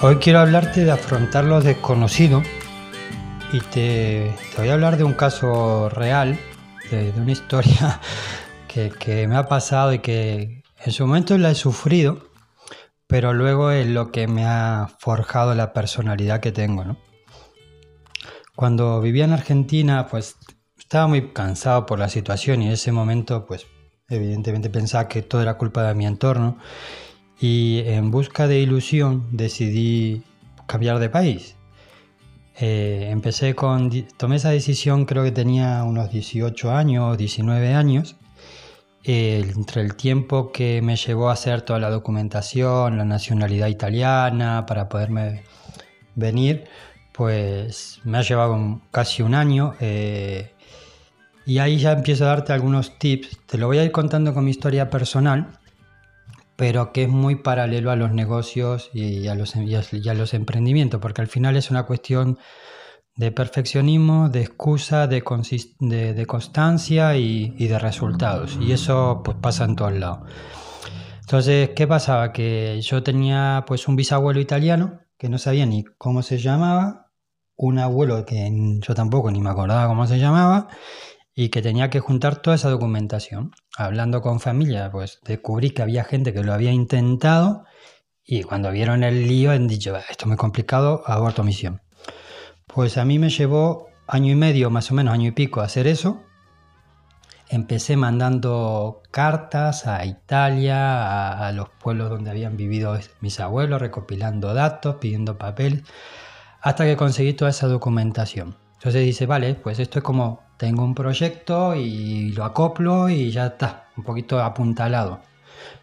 Hoy quiero hablarte de afrontar lo desconocido y te, voy a hablar de un caso real, de, una historia que, me ha pasado y que en su momento la he sufrido, pero luego es lo que me ha forjado la personalidad que tengo. Cuando vivía en Argentina, pues estaba muy cansado por la situación y en ese momento, pues evidentemente pensaba que todo era culpa de mi entorno y en busca de ilusión decidí cambiar de país. Eh, empecé con, tomé esa decisión creo que tenía unos 18 años, 19 años, entre el tiempo que me llevó a hacer toda la documentación, la nacionalidad italiana, para poderme venir, pues me ha llevado casi un año. Eh, y ahí ya empiezo a darte algunos tips. Te lo voy a ir contando con mi historia personal pero que es muy paralelo a los negocios y a los, emprendimientos, porque al final es una cuestión de perfeccionismo, de excusa, de, constancia y, de resultados. Y eso pues pasa en todos lados. Entonces, ¿qué pasaba? Que yo tenía pues un bisabuelo italiano que no sabía ni cómo se llamaba, un abuelo que yo tampoco ni me acordaba cómo se llamaba, y que tenía que juntar toda esa documentación. Hablando con familia, pues descubrí que había gente que lo había intentado y cuando vieron el lío han dicho, esto es muy complicado, aborto misión. Pues a mí me llevó año y medio, más o menos año y pico, hacer eso. Empecé mandando cartas a Italia, a, a los pueblos donde habían vivido mis abuelos, recopilando datos, pidiendo papel, hasta que conseguí toda esa documentación. Entonces dice, vale, pues esto es como tengo un proyecto y lo acoplo y ya está, un poquito apuntalado.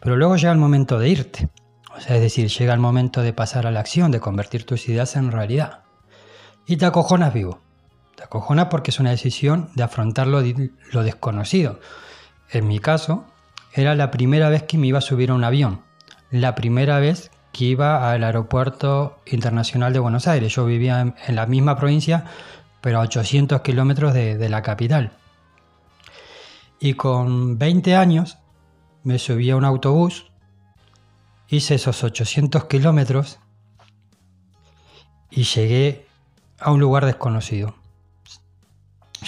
Pero luego llega el momento de irte. O sea, es decir, llega el momento de pasar a la acción, de convertir tus ideas en realidad. Y te acojonas vivo. Te acojonas porque es una decisión de afrontar lo, lo desconocido. En mi caso, era la primera vez que me iba a subir a un avión. La primera vez que iba al aeropuerto internacional de Buenos Aires. Yo vivía en la misma provincia, pero a 800 kilómetros de, la capital. Y con 20 años me subí a un autobús, hice esos 800 kilómetros y llegué a un lugar desconocido.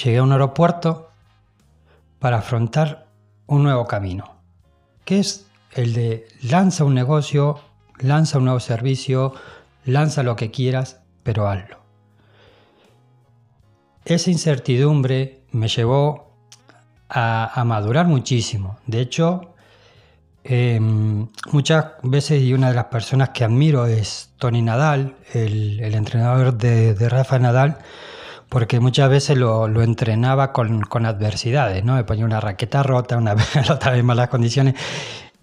Llegué a un aeropuerto para afrontar un nuevo camino, que es el de lanza un negocio, lanza un nuevo servicio, lanza lo que quieras, pero hazlo esa incertidumbre me llevó a, madurar muchísimo. De hecho, em, muchas veces y una de las personas que admiro es Tony Nadal, el, entrenador de, Rafa Nadal, porque muchas veces lo, entrenaba con, adversidades, ¿no? Me ponía una raqueta rota, una pelota en malas condiciones.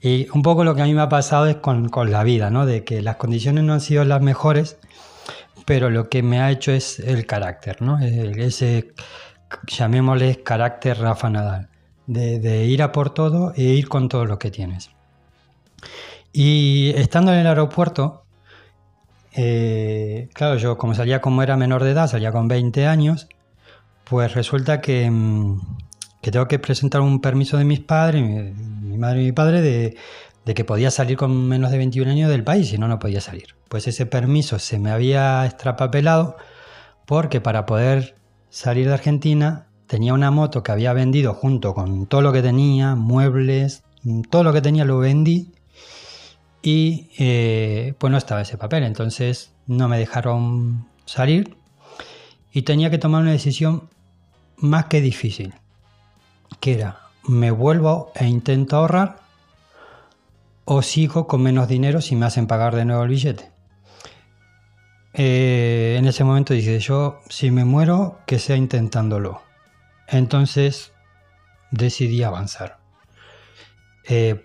Y un poco lo que a mí me ha pasado es con, con la vida, ¿no? De que las condiciones no han sido las mejores pero lo que me ha hecho es el carácter, ¿no? Ese, llamémosle carácter Rafa Nadal, de, ir a por todo e ir con todo lo que tienes. Y estando en el aeropuerto, eh, claro, yo como salía como era menor de edad, salía con 20 años, pues resulta que, mm, que tengo que presentar un permiso de mis padres, mi madre y mi padre, de, de que podía salir con menos de 21 años del país y no, no podía salir. Pues ese permiso se me había extrapapelado porque para poder salir de Argentina tenía una moto que había vendido junto con todo lo que tenía, muebles, todo lo que tenía lo vendí y eh, pues no estaba ese papel, entonces no me dejaron salir y tenía que tomar una decisión más que difícil, que era me vuelvo e intento ahorrar o sigo con menos dinero si me hacen pagar de nuevo el billete. Eh, en ese momento dice, yo si me muero, que sea intentándolo. Entonces decidí avanzar. Eh,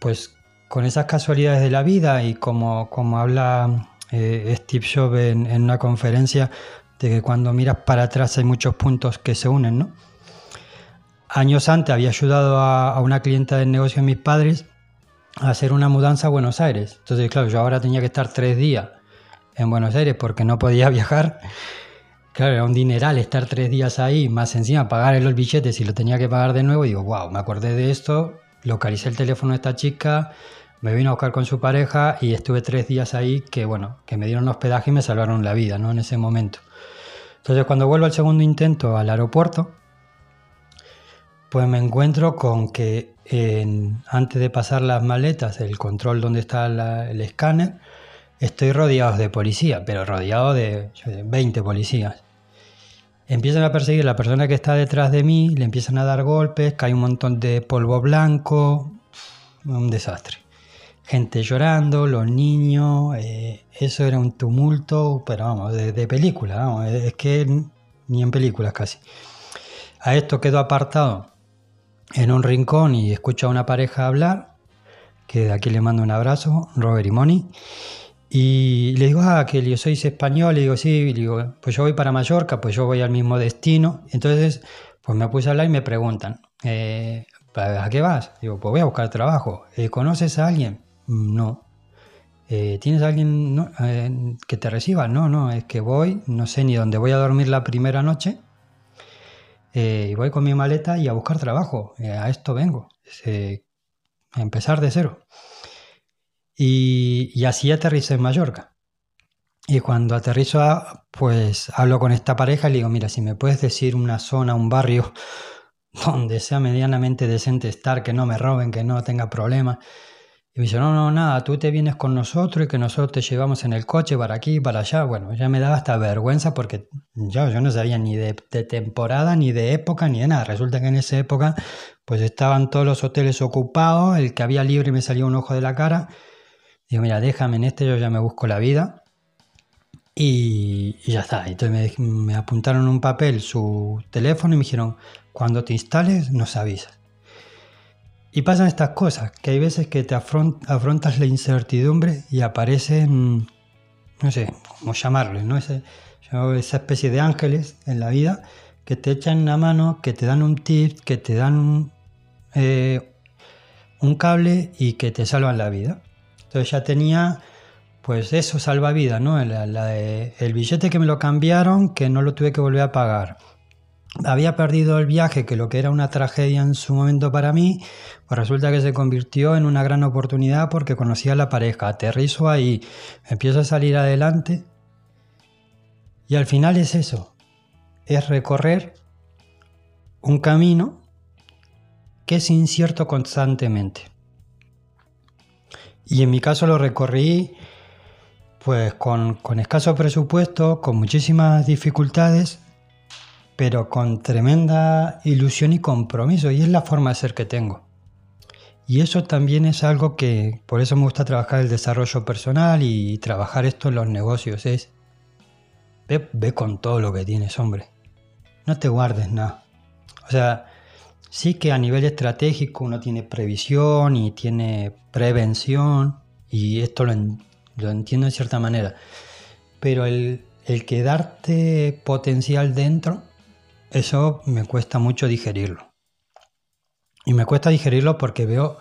pues con esas casualidades de la vida y como, como habla eh, Steve Jobs en, una conferencia, de que cuando miras para atrás hay muchos puntos que se unen, ¿no? Años antes había ayudado a, a una clienta del negocio de mis padres hacer una mudanza a Buenos Aires. Entonces, claro, yo ahora tenía que estar tres días en Buenos Aires porque no podía viajar. Claro, era un dineral estar tres días ahí, más encima pagar los billetes y lo tenía que pagar de nuevo. Y digo, wow, me acordé de esto, localicé el teléfono de esta chica, me vino a buscar con su pareja y estuve tres días ahí que, bueno, que me dieron hospedaje y me salvaron la vida, ¿no? En ese momento. Entonces, cuando vuelvo al segundo intento al aeropuerto, pues me encuentro con que antes de pasar las maletas, el control donde está el escáner, estoy rodeado de policía, pero rodeado de 20 policías. Empiezan a perseguir a la persona que está detrás de mí, le empiezan a dar golpes, cae un montón de polvo blanco, un desastre. Gente llorando, los niños, eh, eso era un tumulto, pero vamos, de, película, es que ni en películas casi. A esto quedó apartado en un rincón y escucho a una pareja hablar, que de aquí le mando un abrazo, Robert y Moni. Y le digo, ah, que yo soy español, y digo, sí, y digo, pues yo voy para Mallorca, pues yo voy al mismo destino. Entonces, pues me puse a hablar y me preguntan, eh, ¿a qué vas? Digo, pues voy a buscar trabajo. Eh, ¿Conoces a alguien? No. Eh, ¿Tienes alguien que te reciba? No, no, es que voy, no sé ni dónde voy a dormir la primera noche. Y voy con mi maleta y a buscar trabajo. a esto vengo. a empezar de cero. Y, así aterrizo en Mallorca. Y cuando aterrizo, pues hablo con esta pareja y le digo, mira, si me puedes decir una zona, un barrio donde sea medianamente decente estar, que no me roben, que no tenga problemas. Y me dice, no, no, nada, tú te vienes con nosotros y que nosotros te llevamos en el coche para aquí, para allá. Bueno, ya me daba hasta vergüenza porque yo, yo no sabía ni de, de, temporada, ni de época, ni de nada. Resulta que en esa época pues estaban todos los hoteles ocupados, el que había libre me salía un ojo de la cara Digo, mira, déjame en este, yo ya me busco la vida. Y, ya está. Entonces me, me, apuntaron un papel su teléfono y me dijeron, cuando te instales nos avisas. Y pasan estas cosas, que hay veces que te afrontas la incertidumbre y aparecen, no sé, cómo llamarles, ¿no? Ese, esa especie de ángeles en la vida que te echan una mano, que te dan un tip, que te dan eh, un cable y que te salvan la vida. Entonces ya tenía, pues eso, salvavidas, ¿no? el billete que me lo cambiaron, que no lo tuve que volver a pagar. Había perdido el viaje, que lo que era una tragedia en su momento para mí, pues resulta que se convirtió en una gran oportunidad porque conocí a la pareja, aterrizo ahí, empiezo a salir adelante. Y al final es eso, es recorrer un camino que es incierto constantemente. Y en mi caso lo recorrí pues con, escaso presupuesto, con muchísimas dificultades, pero con tremenda ilusión y compromiso. Y es la forma de ser que tengo. Y eso también es algo que, por eso me gusta trabajar el desarrollo personal y trabajar esto en los negocios. Es, ve, ve con todo lo que tienes, hombre. No te guardes nada. O sea, Sí que a nivel estratégico uno tiene previsión y tiene prevención y esto lo, entiendo de cierta manera. Pero el, el quedarte potencial dentro, eso me cuesta mucho digerirlo. Y me cuesta digerirlo porque veo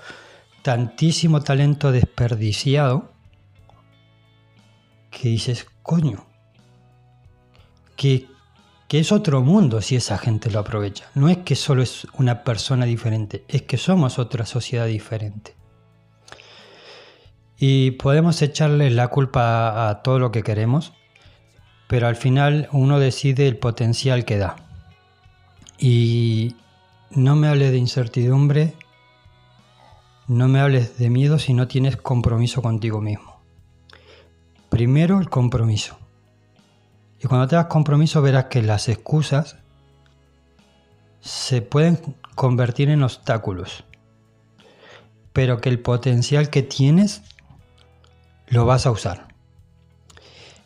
tantísimo talento desperdiciado que dices, coño, que que es otro mundo si esa gente lo aprovecha. No es que solo es una persona diferente, es que somos otra sociedad diferente. Y podemos echarle la culpa a todo lo que queremos, pero al final uno decide el potencial que da. Y no me hables de incertidumbre, no me hables de miedo si no tienes compromiso contigo mismo. Primero el compromiso. Y cuando te das compromiso verás que las excusas se pueden convertir en obstáculos, pero que el potencial que tienes lo vas a usar.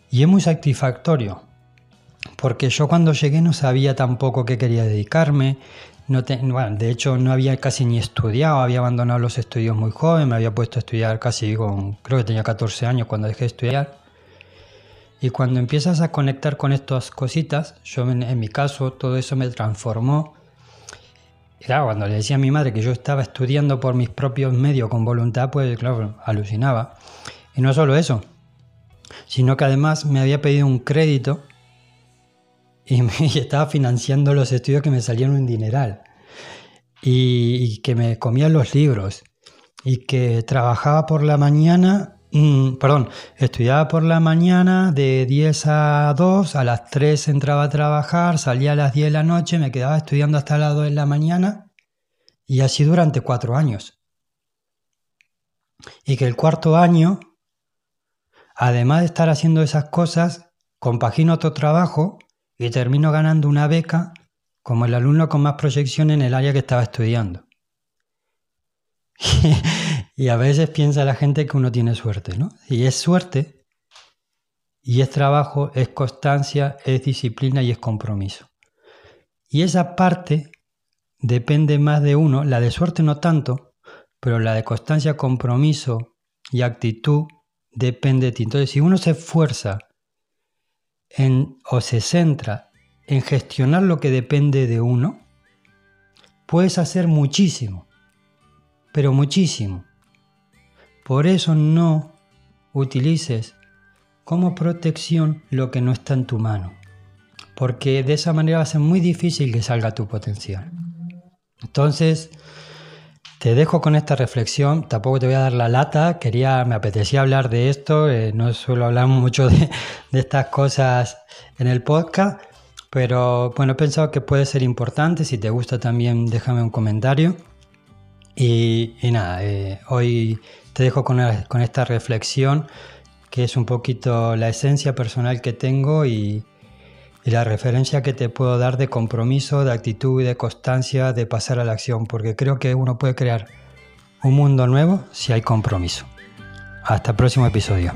Y es muy satisfactorio, porque yo cuando llegué no sabía tampoco qué quería dedicarme, no de hecho no había casi ni estudiado, había abandonado los estudios muy joven, me había puesto a estudiar casi con, creo que tenía 14 años cuando dejé de estudiar. Y cuando empiezas a conectar con estas cositas, yo en, mi caso todo eso me transformó. claro, cuando le decía a mi madre que yo estaba estudiando por mis propios medios con voluntad, pues claro, alucinaba. Y no solo eso, sino que además me había pedido un crédito y, me, estaba financiando los estudios que me salían un dineral. Y, que me comían los libros. Y que trabajaba por la mañana, mm, perdón, estudiaba por la mañana de 10 a 2, a las 3 entraba a trabajar, salía a las 10 de la noche, me quedaba estudiando hasta las 2 de la mañana. Y así durante cuatro años. Y que el cuarto año, además de estar haciendo esas cosas, compagino otro trabajo y termino ganando una beca como el alumno con más proyección en el área que estaba estudiando. y a veces piensa la gente que uno tiene suerte, ¿no? Y es suerte, y es trabajo, es constancia, es disciplina y es compromiso. Y esa parte depende más de uno, la de suerte no tanto, pero la de constancia, compromiso y actitud depende de ti. Entonces, si uno se esfuerza en, o se centra en gestionar lo que depende de uno, puedes hacer muchísimo pero muchísimo. Por eso no utilices como protección lo que no está en tu mano, porque de esa manera va a ser muy difícil que salga tu potencial. Entonces, te dejo con esta reflexión, tampoco te voy a dar la lata, quería, me apetecía hablar de esto, eh, no suelo hablar mucho de, estas cosas en el podcast, pero bueno, he pensado que puede ser importante, si te gusta también déjame un comentario. Y, nada, eh, hoy te dejo con, esta reflexión que es un poquito la esencia personal que tengo y, y, la referencia que te puedo dar de compromiso, de actitud de constancia de pasar a la acción, porque creo que uno puede crear un mundo nuevo si hay compromiso. Hasta el próximo episodio.